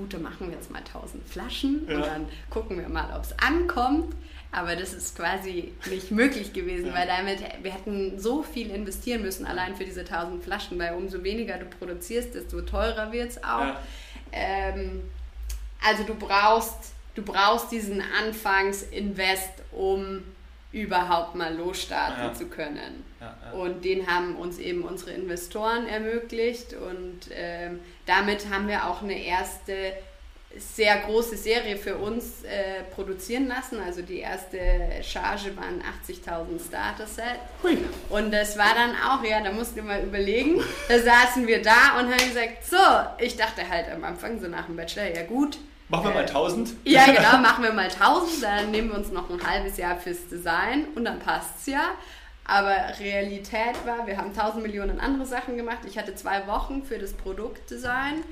gut, dann machen wir jetzt mal 1000 Flaschen ja. und dann gucken wir mal, ob es ankommt. Aber das ist quasi nicht möglich gewesen, ja. weil damit, wir hätten so viel investieren müssen, allein für diese 1000 Flaschen, weil umso weniger du produzierst, desto teurer wird es auch. Ja. Ähm, also du brauchst, du brauchst diesen Anfangsinvest, um überhaupt mal losstarten zu können. Und den haben uns eben unsere Investoren ermöglicht und ähm, damit haben wir auch eine erste sehr große Serie für uns äh, produzieren lassen. Also die erste Charge waren 80.000 Starter-Set. Und das war dann auch, ja, da mussten wir mal überlegen. Da saßen wir da und haben gesagt, so, ich dachte halt am Anfang, so nach dem Bachelor, ja gut, Machen wir mal 1000? Äh, ja, genau, machen wir mal 1000. Dann nehmen wir uns noch ein halbes Jahr fürs Design und dann passt es ja. Aber Realität war, wir haben 1000 Millionen andere Sachen gemacht. Ich hatte zwei Wochen für das Produktdesign.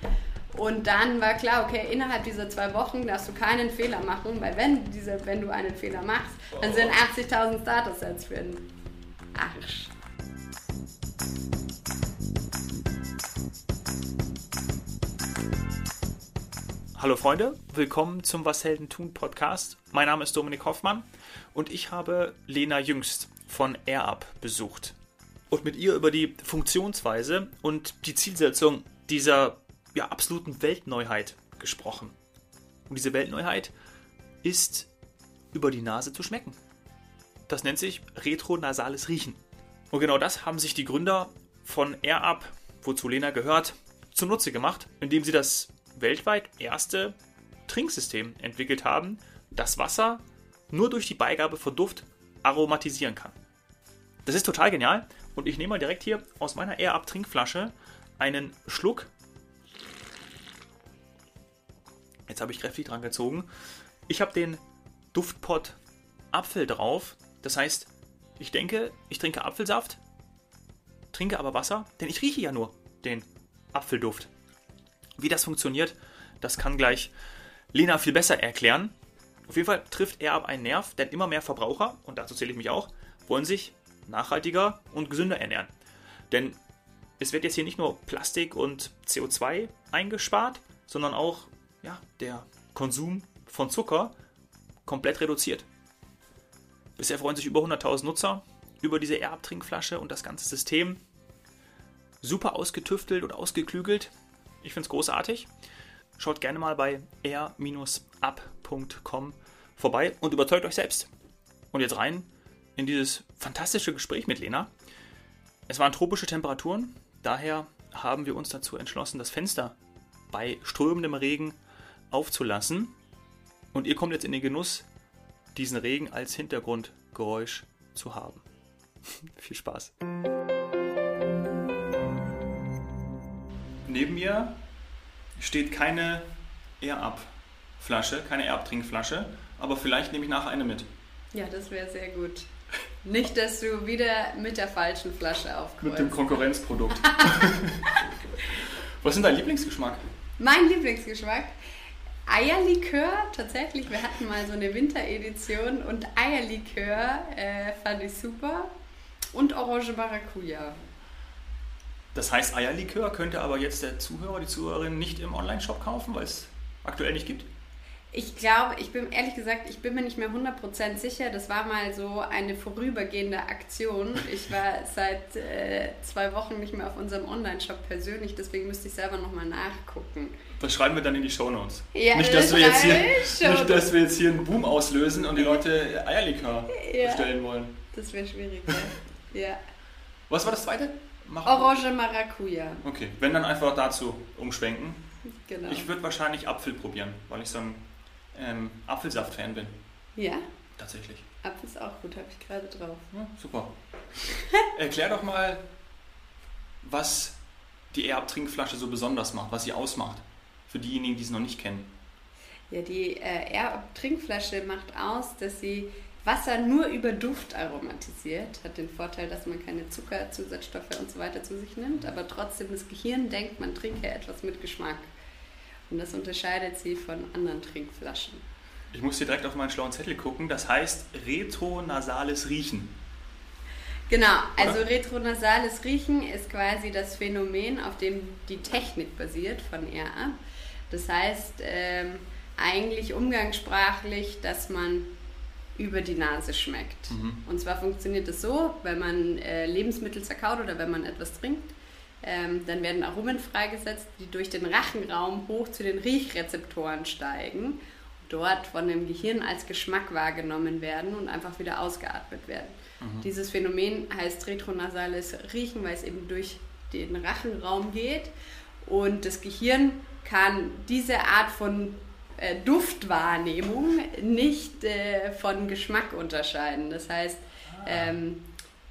Und dann war klar, okay, innerhalb dieser zwei Wochen darfst du keinen Fehler machen, weil wenn, diese, wenn du einen Fehler machst, dann sind 80.000 Starter-Sets für den Arsch. Hallo Freunde, willkommen zum Was Helden tun Podcast. Mein Name ist Dominik Hoffmann und ich habe Lena Jüngst von AirUp besucht und mit ihr über die Funktionsweise und die Zielsetzung dieser ja, absoluten Weltneuheit gesprochen. Und diese Weltneuheit ist über die Nase zu schmecken. Das nennt sich retronasales Riechen. Und genau das haben sich die Gründer von AirUp, wozu Lena gehört, zunutze gemacht, indem sie das weltweit erste Trinksystem entwickelt haben, das Wasser nur durch die Beigabe von Duft aromatisieren kann. Das ist total genial und ich nehme mal direkt hier aus meiner Air Up Trinkflasche einen Schluck. Jetzt habe ich kräftig dran gezogen. Ich habe den Duftpot Apfel drauf. Das heißt, ich denke, ich trinke Apfelsaft, trinke aber Wasser, denn ich rieche ja nur den Apfelduft. Wie das funktioniert, das kann gleich Lena viel besser erklären. Auf jeden Fall trifft er ab einen Nerv, denn immer mehr Verbraucher, und dazu zähle ich mich auch, wollen sich nachhaltiger und gesünder ernähren. Denn es wird jetzt hier nicht nur Plastik und CO2 eingespart, sondern auch ja, der Konsum von Zucker komplett reduziert. Bisher freuen sich über 100.000 Nutzer über diese Erbtrinkflasche und das ganze System. Super ausgetüftelt und ausgeklügelt. Ich finde es großartig. Schaut gerne mal bei r-up.com vorbei und überzeugt euch selbst. Und jetzt rein in dieses fantastische Gespräch mit Lena. Es waren tropische Temperaturen, daher haben wir uns dazu entschlossen, das Fenster bei strömendem Regen aufzulassen. Und ihr kommt jetzt in den Genuss, diesen Regen als Hintergrundgeräusch zu haben. Viel Spaß. Neben mir steht keine Air-Up-Flasche, keine Air-Up-Trinkflasche, aber vielleicht nehme ich nachher eine mit. Ja, das wäre sehr gut. Nicht, dass du wieder mit der falschen Flasche aufkommst. Mit dem Konkurrenzprodukt. Was ist dein Lieblingsgeschmack? Mein Lieblingsgeschmack? Eierlikör, tatsächlich. Wir hatten mal so eine Winteredition und Eierlikör äh, fand ich super. Und Orange Maracuja. Das heißt, Eierlikör könnte aber jetzt der Zuhörer, die Zuhörerin nicht im Online-Shop kaufen, weil es aktuell nicht gibt? Ich glaube, ich bin ehrlich gesagt, ich bin mir nicht mehr 100% sicher. Das war mal so eine vorübergehende Aktion. Ich war seit äh, zwei Wochen nicht mehr auf unserem Online-Shop persönlich, deswegen müsste ich selber nochmal nachgucken. Das schreiben wir dann in die Show Notes. Ja, nicht, dass wir jetzt hier, nicht, dass wir jetzt hier einen Boom auslösen und die Leute Eierlikör ja, bestellen wollen. Das wäre schwierig, ja. ja. Was war das zweite? Mach Orange Maracuja. Okay, wenn dann einfach dazu umschwenken. Genau. Ich würde wahrscheinlich Apfel probieren, weil ich so ein ähm, Apfelsaft-Fan bin. Ja? Tatsächlich. Apfel ist auch gut, habe ich gerade drauf. Ja, super. Erklär doch mal, was die Air-Trinkflasche so besonders macht, was sie ausmacht. Für diejenigen, die sie noch nicht kennen. Ja, die äh, Air-Trinkflasche macht aus, dass sie Wasser nur über Duft aromatisiert, hat den Vorteil, dass man keine Zucker, Zusatzstoffe und so weiter zu sich nimmt, aber trotzdem das Gehirn denkt, man trinke etwas mit Geschmack. Und das unterscheidet sie von anderen Trinkflaschen. Ich muss hier direkt auf meinen schlauen Zettel gucken. Das heißt retronasales Riechen. Genau, also Oder? retronasales Riechen ist quasi das Phänomen, auf dem die Technik basiert von RA. Das heißt, ähm, eigentlich umgangssprachlich, dass man über die Nase schmeckt. Mhm. Und zwar funktioniert das so, wenn man äh, Lebensmittel zerkaut oder wenn man etwas trinkt, ähm, dann werden Aromen freigesetzt, die durch den Rachenraum hoch zu den Riechrezeptoren steigen, dort von dem Gehirn als Geschmack wahrgenommen werden und einfach wieder ausgeatmet werden. Mhm. Dieses Phänomen heißt retronasales Riechen, weil es eben durch den Rachenraum geht und das Gehirn kann diese Art von äh, Duftwahrnehmung nicht äh, von Geschmack unterscheiden. Das heißt, ah. ähm,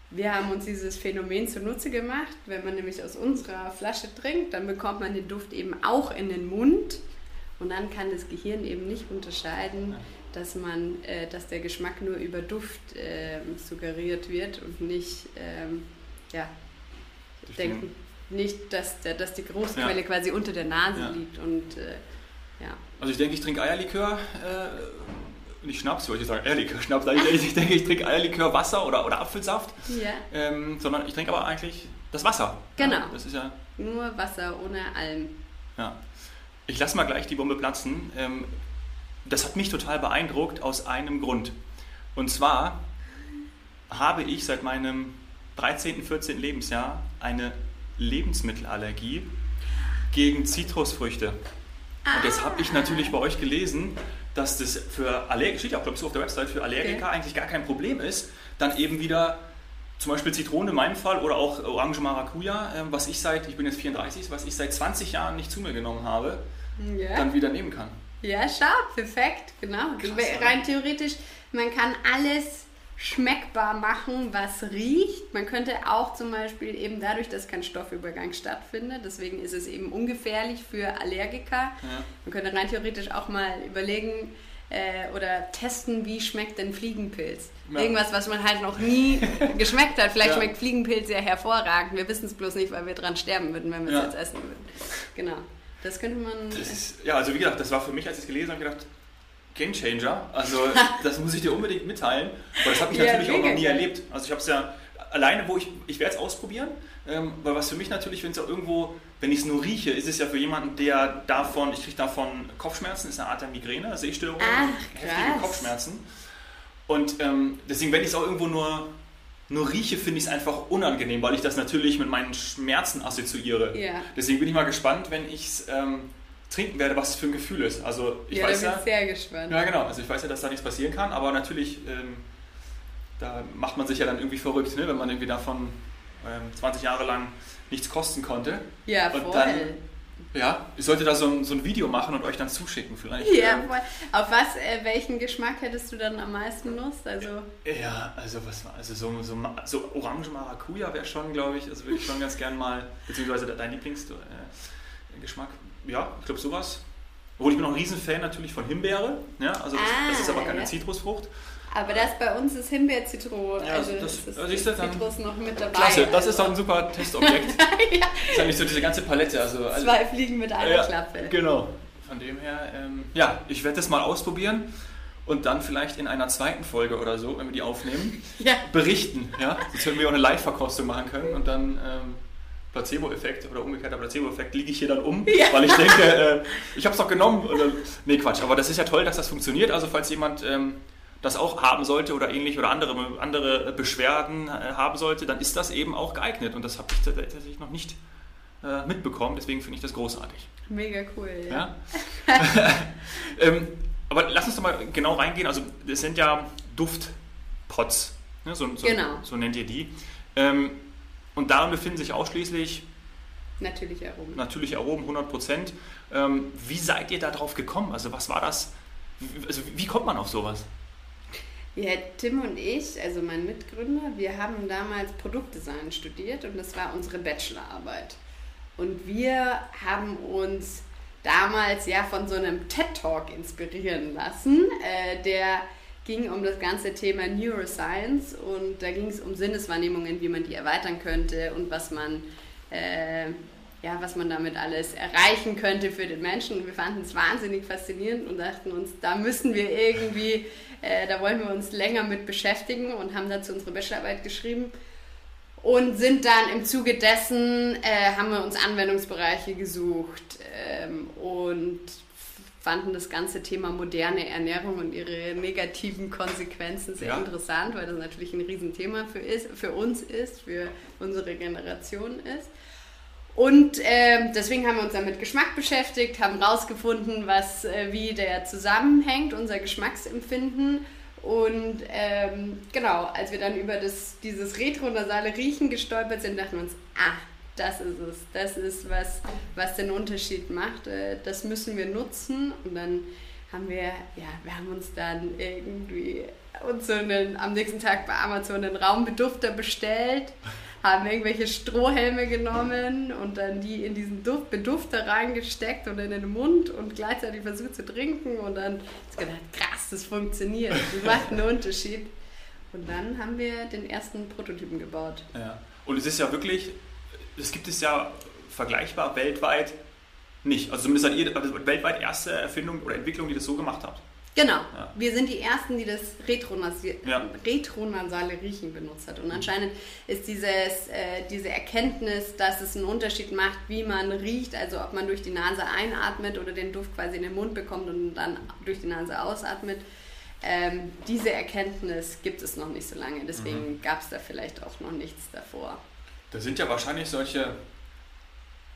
wir haben uns dieses Phänomen zunutze gemacht. Wenn man nämlich aus unserer Flasche trinkt, dann bekommt man den Duft eben auch in den Mund. Und dann kann das Gehirn eben nicht unterscheiden, dass, man, äh, dass der Geschmack nur über Duft äh, suggeriert wird und nicht, ähm, ja, denken, nicht, dass, der, dass die Großquelle ja. quasi unter der Nase ja. liegt. Und, äh, ja. Also ich denke, ich trinke Eierlikör äh, nicht Schnaps, wollte ich sagen, Eierlikör, Schnaps. Ich denke, ich trinke Eierlikör, Wasser oder, oder Apfelsaft. Ja. Ähm, sondern ich trinke aber eigentlich das Wasser. Genau. Ja, das ist ja. Nur Wasser, ohne Alm. Ja. Ich lasse mal gleich die Bombe platzen. Ähm, das hat mich total beeindruckt aus einem Grund. Und zwar habe ich seit meinem 13., 14. Lebensjahr eine Lebensmittelallergie gegen Zitrusfrüchte. Und das habe ich natürlich bei euch gelesen, dass das für Allergiker, steht ja auch, glaube ich, so auf der Website, für Allergiker okay. eigentlich gar kein Problem ist, dann eben wieder zum Beispiel Zitrone in meinem Fall oder auch Orange Maracuja, ähm, was ich seit, ich bin jetzt 34, was ich seit 20 Jahren nicht zu mir genommen habe, ja. dann wieder nehmen kann. Ja, schau, perfekt, genau. Krass, Rein theoretisch, man kann alles schmeckbar machen, was riecht. Man könnte auch zum Beispiel eben dadurch, dass kein Stoffübergang stattfindet, deswegen ist es eben ungefährlich für Allergiker. Ja. Man könnte rein theoretisch auch mal überlegen äh, oder testen, wie schmeckt denn Fliegenpilz. Ja. Irgendwas, was man halt noch nie geschmeckt hat. Vielleicht ja. schmeckt Fliegenpilz ja hervorragend. Wir wissen es bloß nicht, weil wir dran sterben würden, wenn wir es jetzt essen würden. Genau. Das könnte man. Das ist, ja, also wie gesagt, das war für mich, als ich es gelesen habe, gedacht, Game Changer. Also das muss ich dir unbedingt mitteilen. Aber das habe ich natürlich ja, auch noch nie erlebt. Also ich habe es ja alleine, wo ich, ich werde es ausprobieren, ähm, weil was für mich natürlich, wenn es auch irgendwo, wenn ich es nur rieche, ist es ja für jemanden, der davon, ich kriege davon Kopfschmerzen, ist eine Art der Migräne, Sehstörung, heftige Kopfschmerzen. Und ähm, deswegen, wenn ich es auch irgendwo nur, nur rieche, finde ich es einfach unangenehm, weil ich das natürlich mit meinen Schmerzen assoziiere. Ja. Deswegen bin ich mal gespannt, wenn ich es ähm, trinken werde, was es für ein Gefühl ist. Also ich ja, weiß ja, sehr gespannt. Ja, genau. Also ich weiß ja, dass da nichts passieren kann, aber natürlich, ähm, da macht man sich ja dann irgendwie verrückt, ne? wenn man irgendwie davon ähm, 20 Jahre lang nichts kosten konnte. Ja, voll. Und dann, ja, ich sollte da so ein, so ein Video machen und euch dann zuschicken vielleicht. Ja, ähm, voll. Auf was, äh, welchen Geschmack hättest du dann am meisten Lust? Also ja, also was war, also so, so, so Orange Maracuja wäre schon, glaube ich, also würde ich schon ganz gern mal, beziehungsweise dein Lieblingsgeschmack. Äh, ja, ich glaube sowas. Obwohl ich bin auch ein Riesenfan natürlich von Himbeere. Ja, also das, ah, das ist aber keine ja. Zitrusfrucht. Aber das bei uns ist Himbeer-Zitron. Ja, also das, ist also ist dann, Zitrus noch mit dabei. Klasse, das also. ist doch ein super Testobjekt. ja. Das ist eigentlich so diese ganze Palette. Also, Zwei Fliegen mit einer ja, Klappe. Genau. Von dem her, ähm, ja, ich werde das mal ausprobieren und dann vielleicht in einer zweiten Folge oder so, wenn wir die aufnehmen, ja. berichten. Ja? Sonst hätten wir auch eine Live-Verkostung machen können und dann... Ähm, Placebo-Effekt oder umgekehrter Placebo-Effekt liege ich hier dann um, ja. weil ich denke, äh, ich habe es doch genommen. Oder, nee, Quatsch. Aber das ist ja toll, dass das funktioniert. Also falls jemand ähm, das auch haben sollte oder ähnlich oder andere, andere Beschwerden äh, haben sollte, dann ist das eben auch geeignet. Und das habe ich tatsächlich noch nicht äh, mitbekommen. Deswegen finde ich das großartig. Mega cool. Ja. ja? ähm, aber lass uns doch mal genau reingehen. Also es sind ja Duftpots. Ne? So, so, genau. so nennt ihr die. Ähm, und darin befinden sich ausschließlich natürliche Aromen. Natürliche Aromen, 100 Prozent. Ähm, wie seid ihr darauf gekommen? Also was war das? Also wie kommt man auf sowas? Ja, Tim und ich, also mein Mitgründer, wir haben damals Produktdesign studiert und das war unsere Bachelorarbeit. Und wir haben uns damals ja von so einem TED Talk inspirieren lassen, äh, der ging um das ganze Thema Neuroscience und da ging es um Sinneswahrnehmungen, wie man die erweitern könnte und was man, äh, ja, was man damit alles erreichen könnte für den Menschen. Wir fanden es wahnsinnig faszinierend und dachten uns, da müssen wir irgendwie, äh, da wollen wir uns länger mit beschäftigen und haben dazu unsere Bachelorarbeit geschrieben. Und sind dann im Zuge dessen, äh, haben wir uns Anwendungsbereiche gesucht ähm, und fanden das ganze Thema moderne Ernährung und ihre negativen Konsequenzen sehr ja. interessant, weil das natürlich ein Riesenthema für, ist, für uns ist, für unsere Generation ist. Und äh, deswegen haben wir uns dann mit Geschmack beschäftigt, haben rausgefunden, was, äh, wie der zusammenhängt, unser Geschmacksempfinden. Und ähm, genau, als wir dann über das, dieses retronasale Riechen gestolpert sind, dachten wir uns, ah, das ist es. Das ist, was, was den Unterschied macht. Äh, das müssen wir nutzen. Und dann haben wir, ja, wir haben uns dann irgendwie uns so einen, am nächsten Tag bei Amazon einen Raumbedufter bestellt, haben irgendwelche Strohhelme genommen und dann die in diesen Duft, Bedufter reingesteckt und in den Mund und gleichzeitig versucht zu trinken und dann ist gedacht, krass, das funktioniert, das macht einen Unterschied. Und dann haben wir den ersten Prototypen gebaut. Ja. Und es ist ja wirklich das gibt es ja vergleichbar weltweit nicht. Also zumindest seid ihr weltweit erste Erfindung oder Entwicklung, die das so gemacht habt. Genau. Ja. Wir sind die Ersten, die das retronasale ja. Riechen benutzt hat. Und anscheinend ist dieses, äh, diese Erkenntnis, dass es einen Unterschied macht, wie man riecht, also ob man durch die Nase einatmet oder den Duft quasi in den Mund bekommt und dann durch die Nase ausatmet, ähm, diese Erkenntnis gibt es noch nicht so lange. Deswegen mhm. gab es da vielleicht auch noch nichts davor. Da sind ja wahrscheinlich solche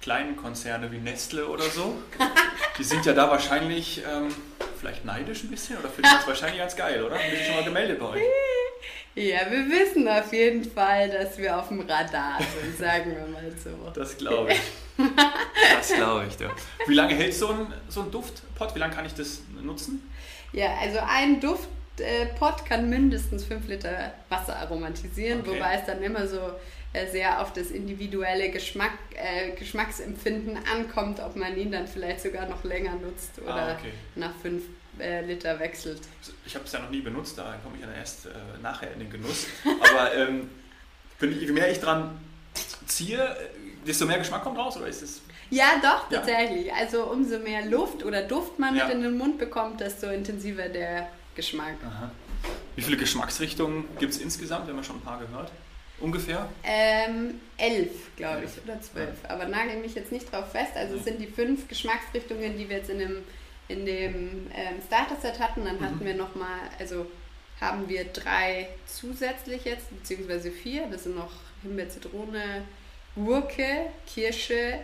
kleinen Konzerne wie Nestle oder so. Die sind ja da wahrscheinlich ähm, vielleicht neidisch ein bisschen oder finden das wahrscheinlich ganz geil, oder? Haben die schon mal gemeldet bei euch? Ja, wir wissen auf jeden Fall, dass wir auf dem Radar sind, sagen wir mal so. Das glaube ich. Das glaube ich. Ja. Wie lange hält so ein, so ein Duftpot? Wie lange kann ich das nutzen? Ja, also ein Duftpot kann mindestens 5 Liter Wasser aromatisieren, okay. wobei es dann immer so äh, sehr auf das individuelle Geschmack, äh, Geschmacksempfinden ankommt, ob man ihn dann vielleicht sogar noch länger nutzt ah, oder ah, okay. nach fünf äh, Liter wechselt. Ich habe es ja noch nie benutzt, da komme ich ja erst äh, nachher in den Genuss. Aber ähm, ich, je mehr ich dran ziehe, desto mehr Geschmack kommt raus, oder ist es? Ja, doch, tatsächlich. Ja. Also umso mehr Luft oder Duft man ja. mit in den Mund bekommt, desto intensiver der Geschmack. Aha. Wie viele Geschmacksrichtungen gibt es insgesamt? Wir haben ja schon ein paar gehört. Ungefähr? Ähm, elf, glaube ich, oder zwölf. Ja. Aber nagel mich jetzt nicht drauf fest. Also es sind die fünf Geschmacksrichtungen, die wir jetzt in dem, in dem ähm, Starter-Set hatten. Dann mhm. hatten wir nochmal, also haben wir drei zusätzlich jetzt, beziehungsweise vier. Das sind noch Himbeer, Zitrone, Gurke, Kirsche,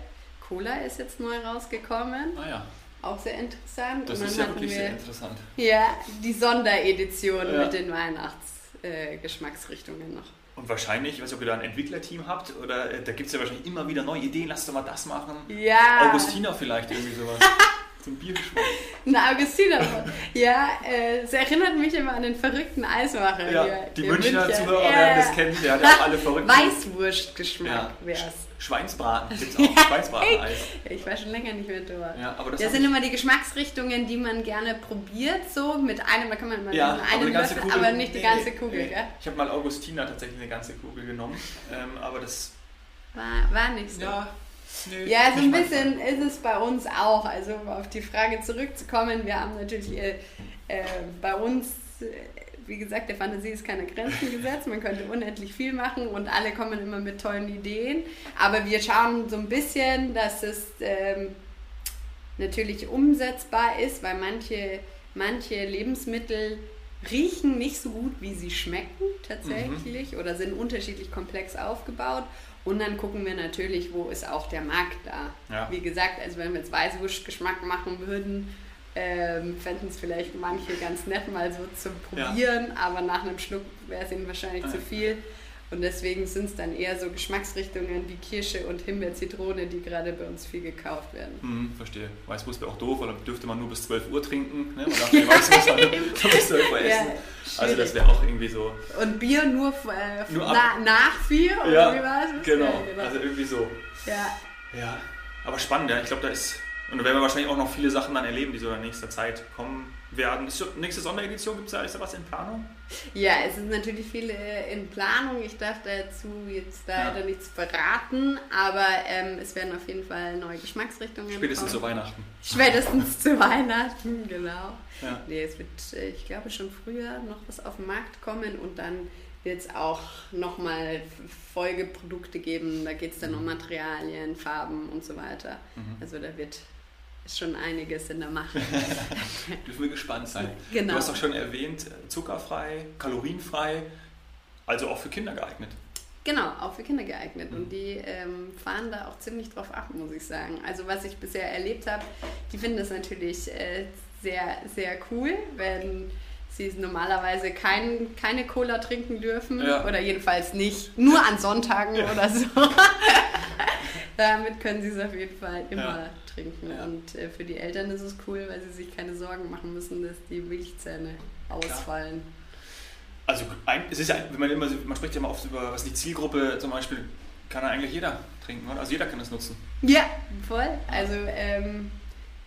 Cola ist jetzt neu rausgekommen. Ah ja. Auch sehr interessant. Das ist ja wirklich wir, sehr interessant. Ja, die Sonderedition ja. mit den Weihnachtsgeschmacksrichtungen äh, noch. Und wahrscheinlich, ich weiß nicht, ob ihr da ein Entwicklerteam habt, oder äh, da gibt es ja wahrscheinlich immer wieder neue Ideen, lass doch mal das machen. Ja. Augustiner vielleicht, irgendwie sowas. Zum Biergeschmack. Ein Augustiner. ja, äh, es erinnert mich immer an den verrückten Eismacher. Ja, hier, die Münchner Zuhörer äh, werden das kennen, der hat ja auch alle verrückten. Weißwurstgeschmack ja. wäre es. Schweinsbraten gibt es auch. Schweinsbraten-Eis. ich war schon länger nicht mehr dort. Ja, aber das, das sind immer die Geschmacksrichtungen, die man gerne probiert, so mit einem, da kann man mal ja, einen Löffel, Kugel, aber nicht die ganze Kugel. Nee. Gell? Ich habe mal Augustiner tatsächlich eine ganze Kugel genommen, ähm, aber das... War, war nicht so. Ja, Nee, ja, so ein bisschen ist es bei uns auch. Also um auf die Frage zurückzukommen, wir haben natürlich äh, äh, bei uns äh, wie gesagt, der Fantasie ist keine Grenzen gesetzt. Man könnte unendlich viel machen und alle kommen immer mit tollen Ideen. Aber wir schauen so ein bisschen, dass es ähm, natürlich umsetzbar ist, weil manche, manche Lebensmittel riechen nicht so gut, wie sie schmecken tatsächlich mhm. oder sind unterschiedlich komplex aufgebaut. Und dann gucken wir natürlich, wo ist auch der Markt da. Ja. Wie gesagt, also wenn wir jetzt Weißwurstgeschmack machen würden, ähm, fänden es vielleicht manche ganz nett mal so zum Probieren, ja. aber nach einem Schluck wäre es ihnen wahrscheinlich ja. zu viel. Und deswegen sind es dann eher so Geschmacksrichtungen wie Kirsche und Himbeer, Zitrone, die gerade bei uns viel gekauft werden. Hm, verstehe. Weißwurst wäre auch doof, weil dann dürfte man nur bis 12 Uhr trinken. Ne? Man darf die Weißwurst alle bis 12 Uhr essen. Ja, also das wäre auch irgendwie so. Und Bier nur, äh, nur na, nach 4 oder ja, wie war es? Genau. Ja, genau, also irgendwie so. Ja. Ja, aber spannend, ja. Ich glaube, da ist und da werden wir wahrscheinlich auch noch viele Sachen dann erleben, die so in nächster Zeit kommen werden. Ist nächste Sonderedition, gibt es da, ist da was in Planung? Ja, es ist natürlich viel äh, in Planung. Ich darf dazu jetzt leider ja. nichts verraten, aber ähm, es werden auf jeden Fall neue Geschmacksrichtungen Spätestens kommen. zu Weihnachten. Spätestens zu Weihnachten, genau. Ja. Nee, es wird, äh, ich glaube, schon früher noch was auf den Markt kommen und dann wird es auch nochmal Folgeprodukte geben. Da geht es dann um mhm. Materialien, Farben und so weiter. Mhm. Also da wird schon einiges in der Macht. Dürfen wir gespannt sein. Genau. Du hast auch schon erwähnt, zuckerfrei, kalorienfrei, also auch für Kinder geeignet. Genau, auch für Kinder geeignet. Und mhm. die ähm, fahren da auch ziemlich drauf ab, muss ich sagen. Also was ich bisher erlebt habe, die finden das natürlich äh, sehr, sehr cool, wenn sie normalerweise kein, keine Cola trinken dürfen. Ja. Oder jedenfalls nicht, nur an Sonntagen ja. oder so. Damit können sie es auf jeden Fall immer ja. trinken. Und äh, für die Eltern ist es cool, weil sie sich keine Sorgen machen müssen, dass die Milchzähne ausfallen. Klar also es ist ja, wenn man immer, man spricht ja immer oft über, was die Zielgruppe zum Beispiel, kann ja eigentlich jeder trinken, oder? Also jeder kann es nutzen. Ja, voll. Also, ähm,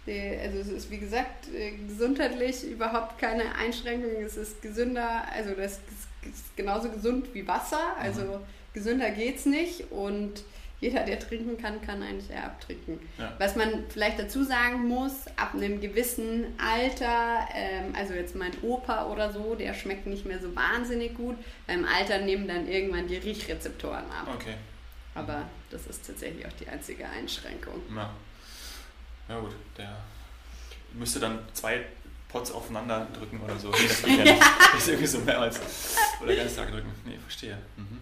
also es ist wie gesagt äh, gesundheitlich überhaupt keine Einschränkung. Es ist gesünder, also das ist genauso gesund wie Wasser. Also mhm. gesünder geht's nicht und jeder, der trinken kann, kann eigentlich eher abtrinken. Ja. Was man vielleicht dazu sagen muss, ab einem gewissen Alter, ähm, also jetzt mein Opa oder so, der schmeckt nicht mehr so wahnsinnig gut. Beim Alter nehmen dann irgendwann die Riechrezeptoren ab. Okay. Aber das ist tatsächlich auch die einzige Einschränkung. Ja, ja gut, der müsste dann zwei Pots aufeinander drücken oder so. Nee, das geht ja nicht. Das ist irgendwie so mehrmals. Oder ganz Tag drücken. Nee, verstehe. Mhm.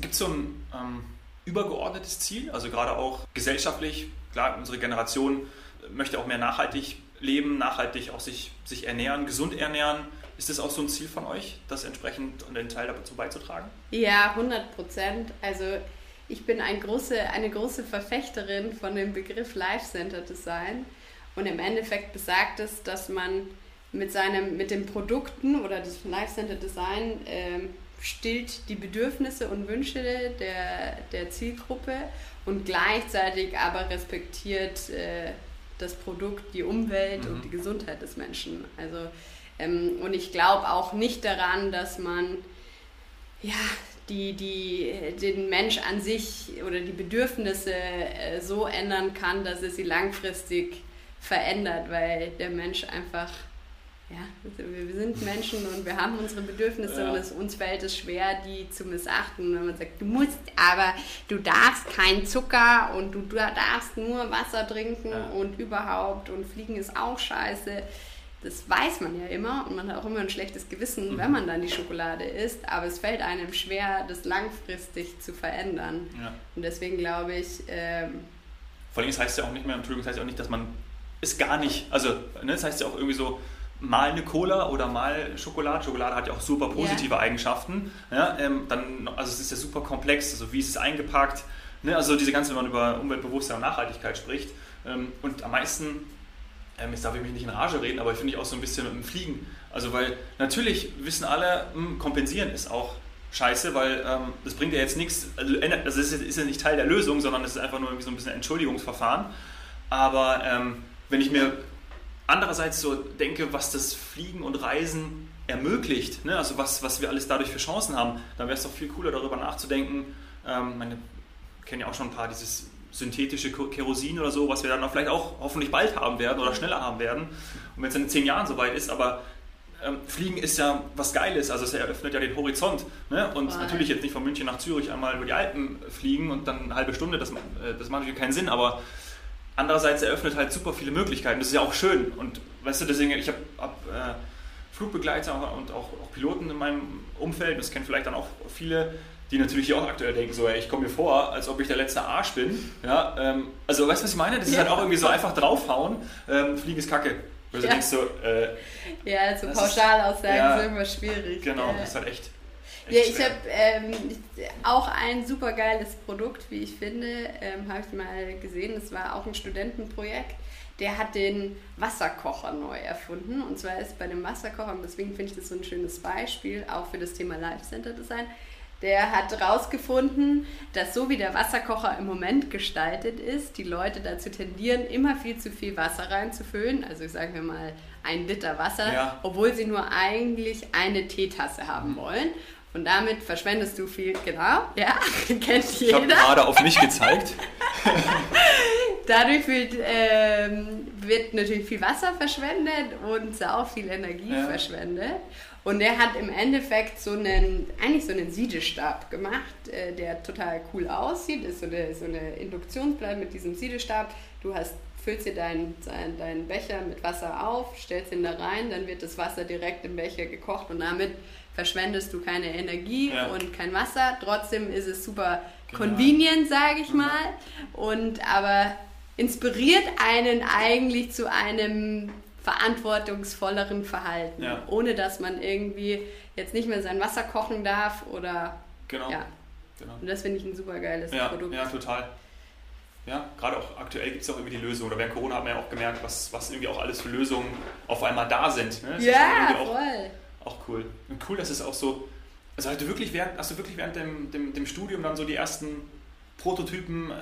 Gibt es so ein... Ähm, übergeordnetes Ziel, also gerade auch gesellschaftlich. Klar, unsere Generation möchte auch mehr nachhaltig leben, nachhaltig auch sich, sich ernähren, gesund ernähren. Ist das auch so ein Ziel von euch, das entsprechend und den Teil dazu beizutragen? Ja, 100 Prozent. Also ich bin ein große, eine große Verfechterin von dem Begriff Life Center Design. Und im Endeffekt besagt es, dass man mit, seinem, mit den Produkten oder das Life Center Design ähm, stillt die Bedürfnisse und Wünsche der, der Zielgruppe und gleichzeitig aber respektiert äh, das Produkt, die Umwelt mhm. und die Gesundheit des Menschen. Also, ähm, und ich glaube auch nicht daran, dass man ja, die, die, den Mensch an sich oder die Bedürfnisse äh, so ändern kann, dass es sie langfristig verändert, weil der Mensch einfach ja, also wir sind Menschen und wir haben unsere Bedürfnisse ja. und es, uns fällt es schwer, die zu missachten. Wenn man sagt, du musst, aber du darfst keinen Zucker und du, darfst nur Wasser trinken ja. und überhaupt und Fliegen ist auch scheiße. Das weiß man ja immer und man hat auch immer ein schlechtes Gewissen, mhm. wenn man dann die Schokolade isst, aber es fällt einem schwer, das langfristig zu verändern. Ja. Und deswegen glaube ich. Ähm, Vor allem, das heißt ja auch nicht mehr, Entschuldigung, das heißt ja auch nicht, dass man es gar nicht, also ne, das heißt ja auch irgendwie so, mal eine Cola oder mal Schokolade. Schokolade hat ja auch super positive yeah. Eigenschaften. Ja, ähm, dann, also es ist ja super komplex, also wie ist es eingepackt. Ne? Also diese ganze, wenn man über Umweltbewusstsein und Nachhaltigkeit spricht. Ähm, und am meisten, ähm, jetzt darf ich mich nicht in Rage reden, aber ich finde ich auch so ein bisschen mit dem Fliegen. Also weil natürlich wissen alle, mh, hm, kompensieren ist auch scheiße, weil ähm, das bringt ja jetzt nichts, also das ist, ist, ja nicht Teil der Lösung, sondern es ist einfach nur irgendwie so ein bisschen Entschuldigungsverfahren. Aber ähm, wenn ich mir andererseits so denke, was das Fliegen und Reisen ermöglicht, ne? also was, was wir alles dadurch für Chancen haben, dann wäre es doch viel cooler darüber nachzudenken. Ähm, meine, kenne ja auch schon ein paar dieses synthetische Kerosin oder so, was wir dann vielleicht auch hoffentlich bald haben werden oder schneller haben werden. Und wenn es in zehn Jahren soweit ist, aber ähm, Fliegen ist ja was Geiles, also es eröffnet ja den Horizont. Ne? Und wow. natürlich jetzt nicht von München nach Zürich einmal über die Alpen fliegen und dann eine halbe Stunde, das, äh, das macht natürlich keinen Sinn, aber andererseits eröffnet halt super viele Möglichkeiten. Das ist ja auch schön. Und weißt du, deswegen, ich habe hab, äh, Flugbegleiter und auch, auch, Piloten in meinem Umfeld, das kennen vielleicht dann auch viele, die natürlich auch aktuell denken, so, ey, ich komme mir vor, als ob ich der letzte Arsch bin. Ja, ähm, also weißt du, was ich meine? Das ist ja. halt auch irgendwie so einfach draufhauen, ähm, Fliegen ist Kacke. Weil ja. du denkst so, äh, ja, so Pauschalaussagen ja, sind immer schwierig. Genau, das ist halt echt ja, ich habe ähm, auch ein super geiles Produkt, wie ich finde, ähm, habe ich mal gesehen. Das war auch ein Studentenprojekt. Der hat den Wasserkocher neu erfunden. Und zwar ist bei dem Wasserkocher, und deswegen finde ich das so ein schönes Beispiel, auch für das Thema Life Center Design. Der hat herausgefunden, dass so wie der Wasserkocher im Moment gestaltet ist, die Leute dazu tendieren, immer viel zu viel Wasser reinzufüllen. Also sagen wir mal ein Liter Wasser, ja. obwohl sie nur eigentlich eine Teetasse haben wollen. Und damit verschwendest du viel, genau, ja, kennt jeder. Ich habe gerade auf mich gezeigt. dadurch wird, ähm, wird natürlich viel Wasser verschwendet und auch viel Energie ja. verschwendet. Und der hat im Endeffekt so einen, eigentlich so einen Siedestab gemacht, äh, der total cool aussieht. Ist so eine, so eine Induktionsplatte mit diesem Siedestab. Du hast, füllst dir deinen dein Becher mit Wasser auf, stellst ihn da rein, dann wird das Wasser direkt im Becher gekocht und damit verschwendest du keine Energie ja. und kein Wasser. Trotzdem ist es super genau. convenient, sage ich mal. Und aber inspiriert einen eigentlich zu einem verantwortungsvolleren Verhalten, ja. ohne dass man irgendwie jetzt nicht mehr sein Wasser kochen darf oder genau. ja. Genau. Und das finde ich ein super geiles ja, Produkt. Ja, total. Ja, gerade auch aktuell gibt es auch irgendwie die Lösung. Oder während Corona hat man ja auch gemerkt, was, was irgendwie auch alles für Lösungen auf einmal da sind. Ne? Ja, voll. Auch, cool. Und cool, dass es auch so. Also hast du wirklich während, hast du wirklich während dem, dem, dem Studium dann so die ersten Prototypen äh,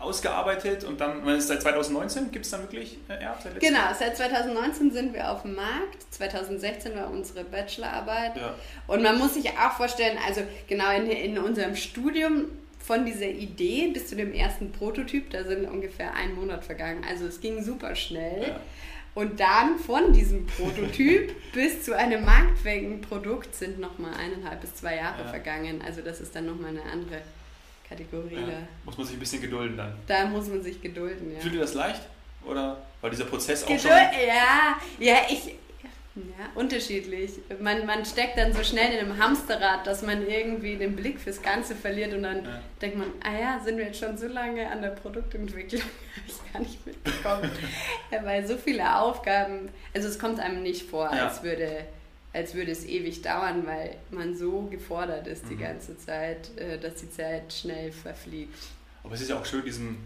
ausgearbeitet und dann, seit 2019 gibt es dann wirklich äh, ja, seit Genau, seit 2019 sind wir auf dem Markt. 2016 war unsere Bachelorarbeit. Ja. Und man muss sich auch vorstellen, also genau in, in unserem Studium von dieser Idee bis zu dem ersten Prototyp, da sind ungefähr ein Monat vergangen. Also es ging super schnell. Ja. Und dann von diesem Prototyp bis zu einem marktfähigen Produkt sind nochmal eineinhalb bis zwei Jahre ja. vergangen. Also das ist dann nochmal eine andere Kategorie. Ja, muss man sich ein bisschen gedulden dann. Da muss man sich gedulden, ja. Fühlt ihr das leicht? Oder war dieser Prozess auch Geduld, schon... Ja, ja, ich... Ja, unterschiedlich. Man, man steckt dann so schnell in einem Hamsterrad, dass man irgendwie den Blick fürs Ganze verliert und dann ja. denkt man, ah ja, sind wir jetzt schon so lange an der Produktentwicklung, habe ich gar nicht mitbekommen. ja, weil so viele Aufgaben, also es kommt einem nicht vor, ja. als würde als würde es ewig dauern, weil man so gefordert ist mhm. die ganze Zeit, äh, dass die Zeit schnell verfliegt. Aber es ist ja auch schön, diesen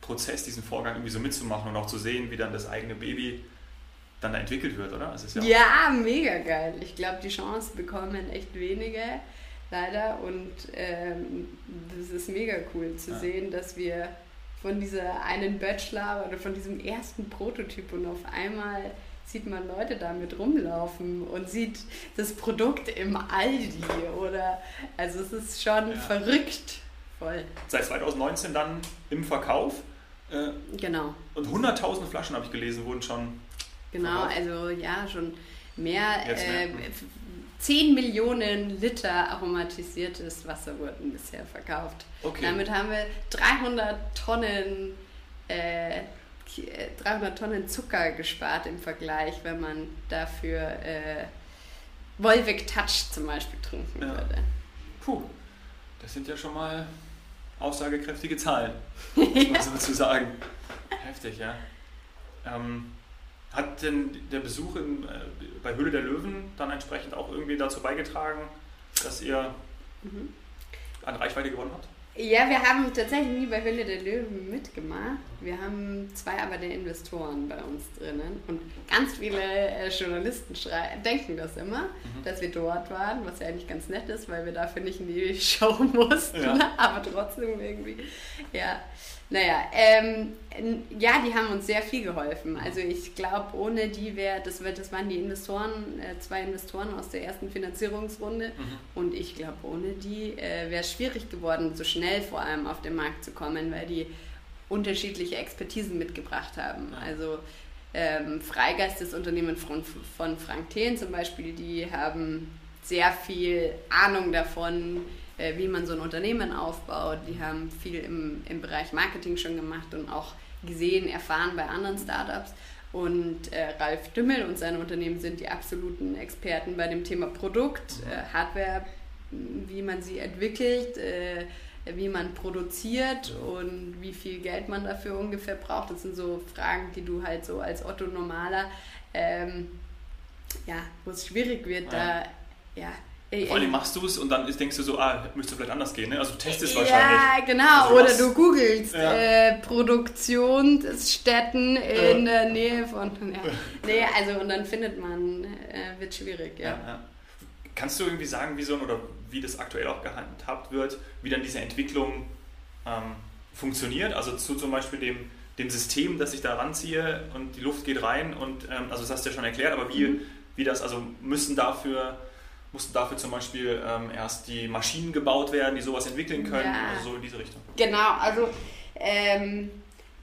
Prozess, diesen Vorgang irgendwie so mitzumachen und auch zu sehen, wie dann das eigene Baby dann entwickelt wird, oder? ja, ja mega geil. Ich glaube, die Chance bekommen echt wenige, leider. Und ähm, das ist mega cool zu ja. sehen, dass wir von dieser einen Bachelor oder von diesem ersten Prototyp und auf einmal sieht man Leute damit rumlaufen und sieht das Produkt im Aldi oder also es ist schon ja. verrückt voll. Seit 2019 dann im Verkauf. Äh, genau. Und 100.000 Flaschen habe ich gelesen, wurden schon. Genau, verkauft. also ja, schon mehr. Äh, 10 Millionen Liter aromatisiertes Wasser wurden bisher verkauft. Okay. Damit haben wir 300 Tonnen äh, 300 Tonnen Zucker gespart im Vergleich, wenn man dafür äh, Volvic Touch zum Beispiel trinken ja. würde. Puh, das sind ja schon mal aussagekräftige Zahlen, muss man so zu sagen. Heftig, ja. Ähm, hat denn der Besuch in, äh, bei Höhle der Löwen dann entsprechend auch irgendwie dazu beigetragen, dass ihr mhm. an Reichweite gewonnen habt? Ja, wir haben tatsächlich nie bei Hölle der Löwen mitgemacht. Wir haben zwei aber der Investoren bei uns drinnen. Und ganz viele äh, Journalisten denken das immer, mhm. dass wir dort waren, was ja eigentlich ganz nett ist, weil wir dafür nicht in die Show mussten. Ja. Aber trotzdem irgendwie, ja. Naja, ähm, ja, die haben uns sehr viel geholfen. Also ich glaube, ohne die wäre, das, das waren die Investoren, äh, zwei Investoren aus der ersten Finanzierungsrunde. Mhm. Und ich glaube, ohne die äh, wäre es schwierig geworden, so schnell vor allem auf den Markt zu kommen, weil die unterschiedliche Expertisen mitgebracht haben. Also ähm, Freigeist, das Unternehmen von, von Frank Thelen zum Beispiel, die haben sehr viel Ahnung davon, äh, wie man so ein Unternehmen aufbaut. Die haben viel im, im Bereich Marketing schon gemacht und auch gesehen, erfahren bei anderen Startups. Und äh, Ralf Dümmel und seine Unternehmen sind die absoluten Experten bei dem Thema Produkt, äh, Hardware, wie man sie entwickelt, äh, wie man produziert und wie viel Geld man dafür ungefähr braucht. Das sind so Fragen, die du halt so als Otto Normaler, ähm, ja, wo es schwierig wird, ja. da ja, vor allem machst du es und dann denkst du so, ah, müsste vielleicht anders gehen. Ne? Also du testest ja, wahrscheinlich. Ja, genau. Also Oder du googelst ja. äh, Produktionsstätten in ja. der Nähe von. Ja. Nee, also und dann findet man, äh, wird schwierig, ja. ja. Kannst du irgendwie sagen, wie so oder wie das aktuell auch gehandhabt wird, wie dann diese Entwicklung ähm, funktioniert? Also zu zum Beispiel dem, dem System, das ich da ranziehe und die Luft geht rein und ähm, also das hast du ja schon erklärt, aber wie, mhm. wie das, also müssen dafür mussten dafür zum Beispiel ähm, erst die Maschinen gebaut werden, die sowas entwickeln können, ja. also so in diese Richtung. Genau, also ähm,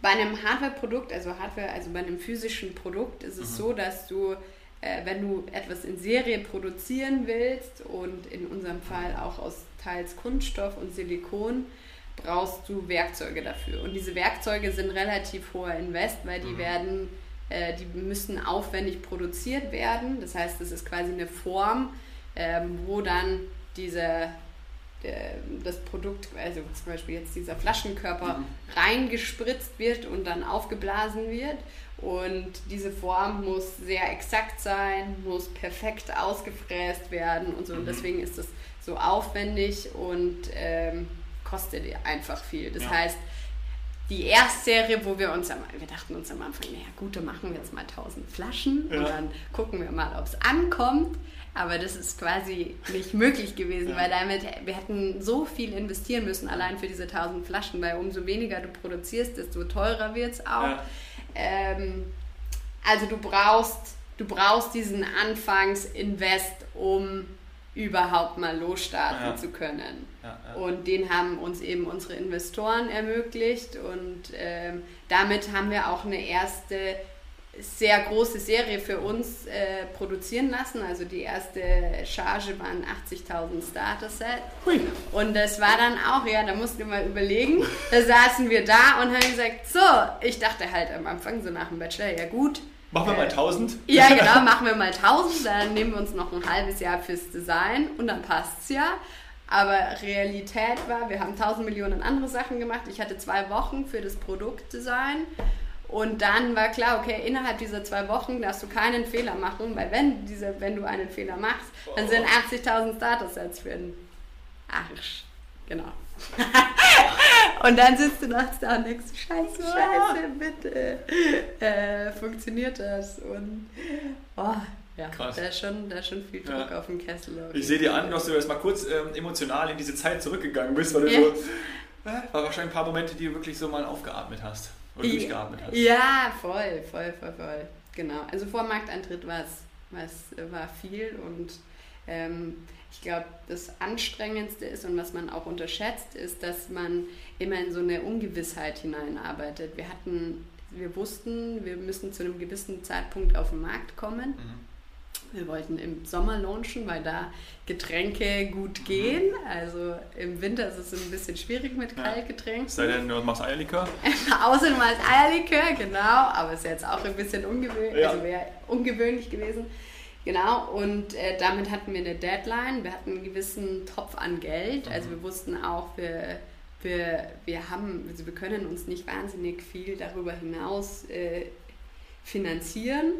bei einem Hardware-Produkt, also Hardware, also bei einem physischen Produkt, ist es mhm. so, dass du, äh, wenn du etwas in Serie produzieren willst und in unserem Fall auch aus teils Kunststoff und Silikon, brauchst du Werkzeuge dafür. Und diese Werkzeuge sind relativ hoher Invest, weil die mhm. werden, äh, die müssen aufwendig produziert werden. Das heißt, es ist quasi eine Form, ähm, wo dann diese das Produkt, also zum Beispiel jetzt dieser Flaschenkörper, mhm. reingespritzt wird und dann aufgeblasen wird. Und diese Form muss sehr exakt sein, muss perfekt ausgefräst werden und so. Und mhm. deswegen ist das so aufwendig und ähm, kostet einfach viel. Das ja. heißt, die Erstserie, wo wir uns am, wir dachten uns am Anfang, naja gut, dann machen wir jetzt mal 1000 Flaschen ja. und dann gucken wir mal, ob es ankommt. Aber das ist quasi nicht möglich gewesen, ja. weil damit, wir hätten so viel investieren müssen, allein für diese 1000 Flaschen, weil umso weniger du produzierst, desto teurer wird es auch. Ja. Ähm, also du brauchst, du brauchst diesen Anfangsinvest, um überhaupt mal losstarten ja. zu können. Ja, ja. Und den haben uns eben unsere Investoren ermöglicht und ähm, damit haben wir auch eine erste sehr große Serie für uns äh, produzieren lassen. Also die erste Charge waren 80.000 Starter-Set. Und das war dann auch, ja, da mussten wir mal überlegen. Da saßen wir da und haben gesagt, so, ich dachte halt am Anfang so nach dem Bachelor, ja gut. Machen wir äh, mal 1000? Ja, genau, machen wir mal 1000. Dann nehmen wir uns noch ein halbes Jahr fürs Design und dann passt es ja. Aber Realität war, wir haben 1000 Millionen andere Sachen gemacht. Ich hatte zwei Wochen für das Produktdesign und dann war klar, okay, innerhalb dieser zwei Wochen darfst du keinen Fehler machen, weil wenn, diese, wenn du einen Fehler machst, dann sind 80.000 Status-Sets für den Arsch. Genau. und dann sitzt du nachts da und denkst, scheiße, scheiße, bitte. Äh, funktioniert das? Und oh, ja, Krass. da ist schon, da ist schon viel Druck ja. auf dem Kessel. Auf ich sehe dir an, dass du erst mal kurz ähm, emotional in diese Zeit zurückgegangen bist, weil du ja. so, äh, war wahrscheinlich ein paar Momente, die du wirklich so mal aufgeatmet hast. Oder durchgeatmet hast. Ja, voll, voll, voll, voll. Genau. Also vor Markteintritt war es war viel und ähm, ich glaube, das Anstrengendste ist und was man auch unterschätzt, ist, dass man immer in so eine Ungewissheit hineinarbeitet. Wir hatten, wir wussten, wir müssen zu einem gewissen Zeitpunkt auf den Markt kommen. Mhm. Wir wollten im Sommer launchen, weil da Getränke gut gehen. Also im Winter ist es ein bisschen schwierig mit Kaltgetränken. Sei denn, du machst Eierlikör? Außer du machst Eierlikör, genau. Aber ist jetzt auch ein bisschen ungewöhnlich, ja. also wäre ungewöhnlich gewesen. Genau, und äh, damit hatten wir eine Deadline. Wir hatten einen gewissen Topf an Geld. Mhm. Also wir wussten auch, wir, wir, wir, haben, also wir können uns nicht wahnsinnig viel darüber hinaus äh, finanzieren.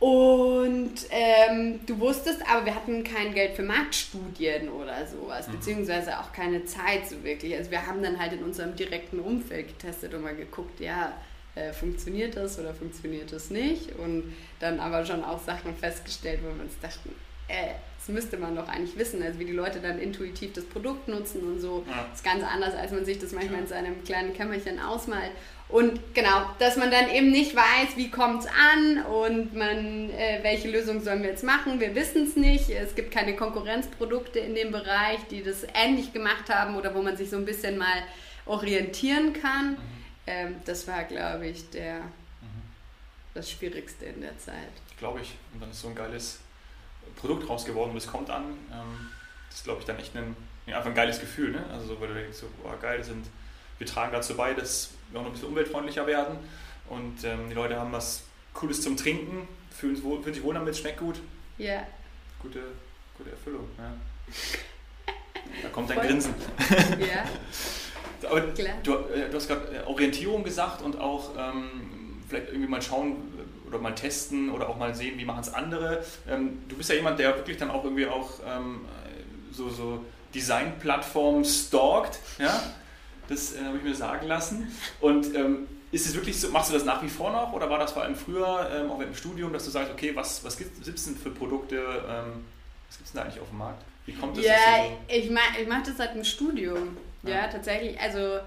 Und ähm, du wusstest, aber wir hatten kein Geld für Marktstudien oder sowas, mhm. beziehungsweise auch keine Zeit so wirklich. Also wir haben dann halt in unserem direkten Umfeld getestet und mal geguckt, ja, äh, funktioniert das oder funktioniert das nicht? Und dann aber schon auch Sachen festgestellt, wo wir uns dachten, äh, das müsste man doch eigentlich wissen, also wie die Leute dann intuitiv das Produkt nutzen und so. Ja. Das ist ganz anders, als man sich das manchmal in seinem kleinen Kämmerchen ausmalt. Und genau, dass man dann eben nicht weiß, wie kommt es an und man, äh, welche Lösung sollen wir jetzt machen. Wir wissen es nicht. Es gibt keine Konkurrenzprodukte in dem Bereich, die das ähnlich gemacht haben oder wo man sich so ein bisschen mal orientieren kann. Mhm. Ähm, das war, glaube ich, der, mhm. das Schwierigste in der Zeit. Glaube ich. Und dann ist so ein geiles Produkt raus geworden und es kommt an. Ähm, das ist, glaube ich, dann echt ein, einfach ein geiles Gefühl. Ne? Also, so, weil du denkst, so, boah, geil, sind, wir tragen dazu bei, dass wir auch noch ein bisschen umweltfreundlicher werden. Und ähm, die Leute haben was Cooles zum Trinken, fühlen, fühlen sich wohl damit, schmeckt gut. Ja. Yeah. Gute, gute Erfüllung. Ja. Da kommt ein Grinsen. Ja. Aber Klar. Du, äh, du hast gerade äh, Orientierung gesagt und auch ähm, vielleicht irgendwie mal schauen oder mal testen oder auch mal sehen, wie machen es andere. Ähm, du bist ja jemand, der wirklich dann auch irgendwie auch ähm, so, so Design-Plattformen stalkt. Ja? Das äh, habe ich mir sagen lassen. Und ähm, ist es wirklich so, machst du das nach wie vor noch oder war das vor allem früher, ähm, auch im Studium, dass du sagst, okay, was, was gibt es denn für Produkte, ähm, was gibt es denn da eigentlich auf dem Markt? Wie kommt das? Ja, so? ich, mach, ich mache das seit dem Studium. Ja, tatsächlich. Also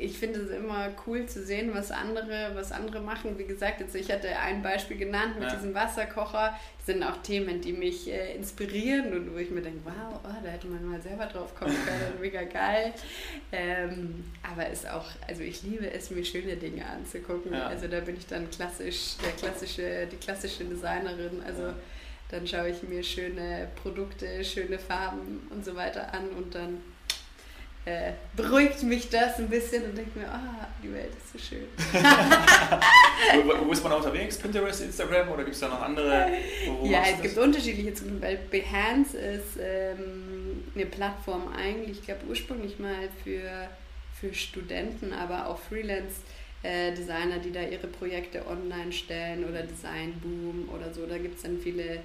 ich finde es immer cool zu sehen, was andere, was andere machen. Wie gesagt, jetzt, ich hatte ein Beispiel genannt mit ja. diesem Wasserkocher. Das sind auch Themen, die mich äh, inspirieren und wo ich mir denke, wow, oh, da hätte man mal selber drauf kommen können, mega geil. Ähm, aber ist auch, also ich liebe es, mir schöne Dinge anzugucken. Ja. Also da bin ich dann klassisch, der klassische, die klassische Designerin. Also ja. dann schaue ich mir schöne Produkte, schöne Farben und so weiter an und dann äh, beruhigt mich das ein bisschen und denke mir, ah, die Welt ist so schön. wo, wo, ist man unterwegs? Pinterest, Instagram oder gibt es da noch andere? Ja, es gibt unterschiedliche. Zum Beispiel Behance ist ähm, eine Plattform eigentlich, ich glaube ursprünglich mal für, für Studenten, aber auch Freelance. Äh, Designer, die da ihre Projekte online stellen oder Design Boom oder so. Da gibt es dann viele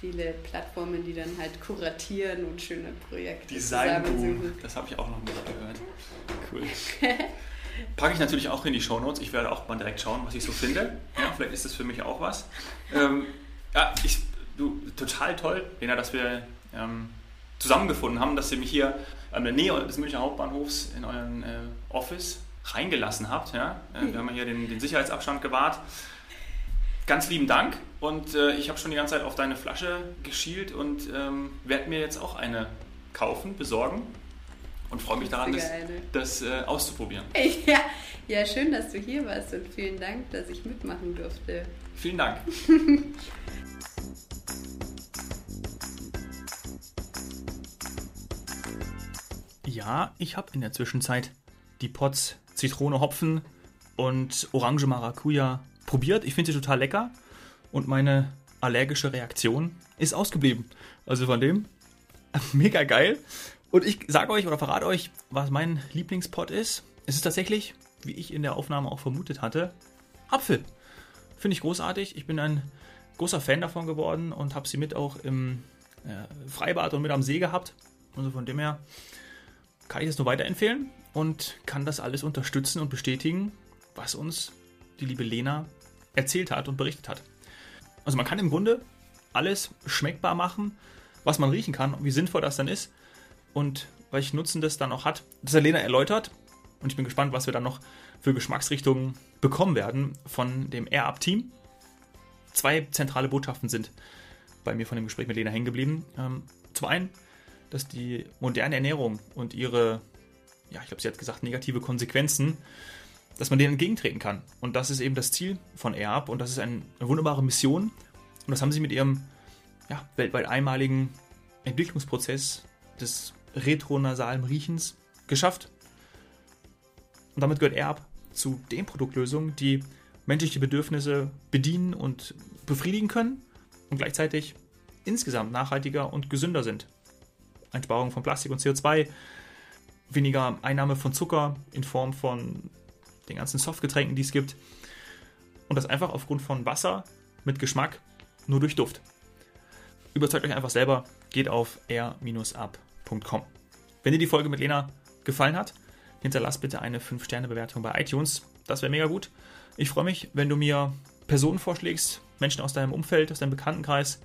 viele Plattformen, die dann halt kuratieren und schöne Projekte Design Boom, das habe ich auch noch nicht gehört. Cool. Packe ich natürlich auch in die Show Notes. Ich werde auch mal direkt schauen, was ich so finde. Ja, vielleicht ist das für mich auch was. Ähm, ja, ich, du, total toll, Lena, dass wir ähm, zusammengefunden haben, dass ihr mich hier in der Nähe des Münchner Hauptbahnhofs in euren äh, Office reingelassen habt. Ja? Äh, wir haben hier den, den Sicherheitsabstand gewahrt ganz lieben Dank und äh, ich habe schon die ganze Zeit auf deine Flasche geschielt und ähm, werde mir jetzt auch eine kaufen, besorgen und freue mich daran, das, das äh, auszuprobieren. Ja, ja, schön, dass du hier warst und vielen Dank, dass ich mitmachen durfte. Vielen Dank. ja, ich habe in der Zwischenzeit die Pots Zitrone, Hopfen und Orange Maracuja probiert. Ich finde sie total lecker und meine allergische Reaktion ist ausgeblieben. Also von dem mega geil. Und ich sage euch oder verrate euch, was mein Lieblingspot ist. Es ist tatsächlich, wie ich in der Aufnahme auch vermutet hatte, Apfel. Finde ich großartig. Ich bin ein großer Fan davon geworden und habe sie mit auch im äh, Freibad und mit am See gehabt. Also von dem her kann ich es nur weiterempfehlen und kann das alles unterstützen und bestätigen, was uns die liebe Lena erzählt hat und berichtet hat. Also man kann im Grunde alles schmeckbar machen, was man riechen kann, wie sinnvoll das dann ist und welchen Nutzen das dann auch hat. Das hat Lena erläutert und ich bin gespannt, was wir dann noch für Geschmacksrichtungen bekommen werden von dem Air-Up-Team. Zwei zentrale Botschaften sind bei mir von dem Gespräch mit Lena hängen geblieben. Ähm, zum einen, dass die moderne Ernährung und ihre, ja, ich glaube, sie hat gesagt, negative Konsequenzen dass man denen entgegentreten kann. Und das ist eben das Ziel von AirUp und das ist eine wunderbare Mission. Und das haben sie mit ihrem ja, weltweit einmaligen Entwicklungsprozess des retronasalen Riechens geschafft. Und damit gehört AirUp zu den Produktlösungen, die menschliche Bedürfnisse bedienen und befriedigen können und gleichzeitig insgesamt nachhaltiger und gesünder sind. Einsparung von Plastik und CO2, weniger Einnahme von Zucker in Form von den ganzen Softgetränken, die es gibt. Und das einfach aufgrund von Wasser mit Geschmack nur durch Duft. Überzeugt euch einfach selber, geht auf air-up.com. Wenn dir die Folge mit Lena gefallen hat, hinterlass bitte eine 5-Sterne-Bewertung bei iTunes. Das wäre mega gut. Ich freue mich, wenn du mir Personen vorschlägst, Menschen aus deinem Umfeld, aus deinem Bekanntenkreis,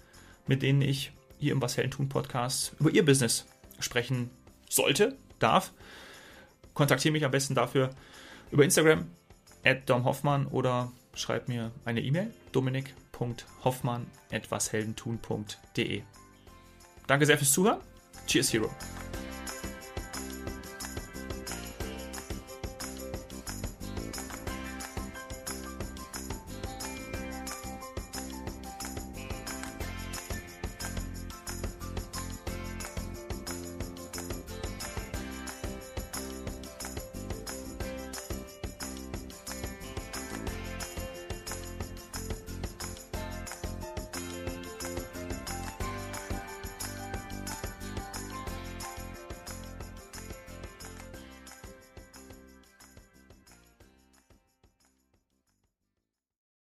mit denen ich hier im Was Helden tun Podcast über ihr Business sprechen sollte, darf. Kontaktiere mich am besten dafür über Instagram at domhoffmann oder schreib mir eine E-Mail dominik.hoffmann etwas heldentun.de. Danke sehr fürs Zuhören. Cheers, Hero.